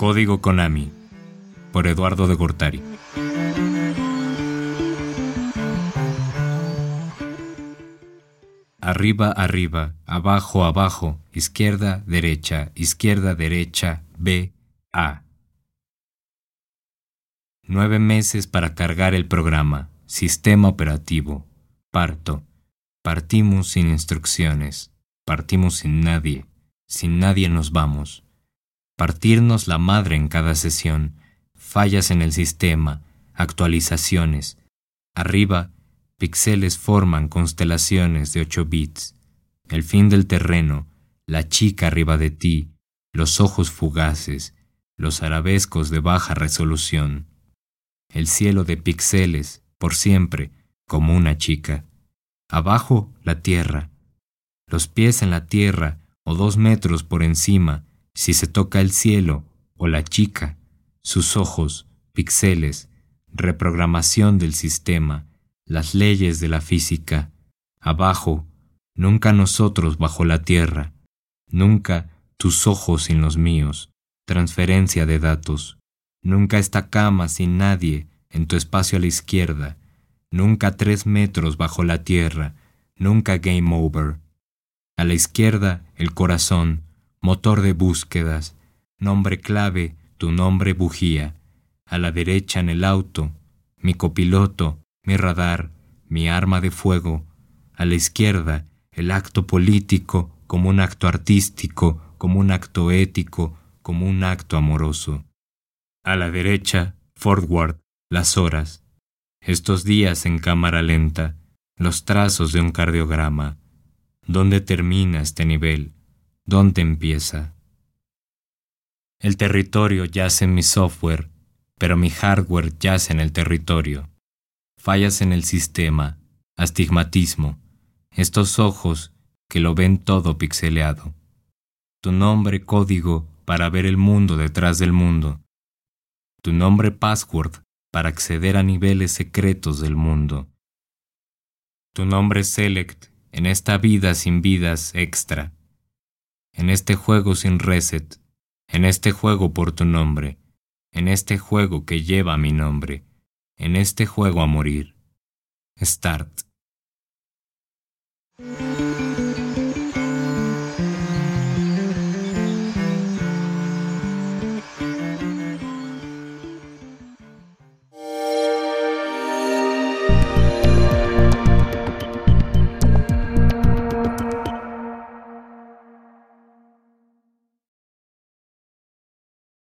Código Konami por Eduardo de Gortari. Arriba, arriba, abajo, abajo, izquierda, derecha, izquierda, derecha, B, A. Nueve meses para cargar el programa, sistema operativo, parto. Partimos sin instrucciones, partimos sin nadie, sin nadie nos vamos. Partirnos la madre en cada sesión, fallas en el sistema, actualizaciones. Arriba, píxeles forman constelaciones de 8 bits. El fin del terreno, la chica arriba de ti, los ojos fugaces, los arabescos de baja resolución. El cielo de píxeles, por siempre, como una chica. Abajo, la tierra. Los pies en la tierra o dos metros por encima, si se toca el cielo o la chica. Sus ojos, píxeles, reprogramación del sistema, las leyes de la física. Abajo, nunca nosotros bajo la tierra, nunca tus ojos sin los míos, transferencia de datos, nunca esta cama sin nadie en tu espacio a la izquierda, nunca tres metros bajo la tierra, nunca game over. A la izquierda, el corazón, motor de búsquedas, nombre clave, tu nombre bujía. A la derecha en el auto, mi copiloto, mi radar, mi arma de fuego, a la izquierda el acto político como un acto artístico, como un acto ético, como un acto amoroso. A la derecha, forward, las horas, estos días en cámara lenta, los trazos de un cardiograma. ¿Dónde termina este nivel? ¿Dónde empieza? El territorio yace en mi software, pero mi hardware yace en el territorio fallas en el sistema, astigmatismo, estos ojos que lo ven todo pixeleado. Tu nombre código para ver el mundo detrás del mundo. Tu nombre password para acceder a niveles secretos del mundo. Tu nombre select en esta vida sin vidas extra en este juego sin reset, en este juego por tu nombre, en este juego que lleva mi nombre, en este juego a morir. Start.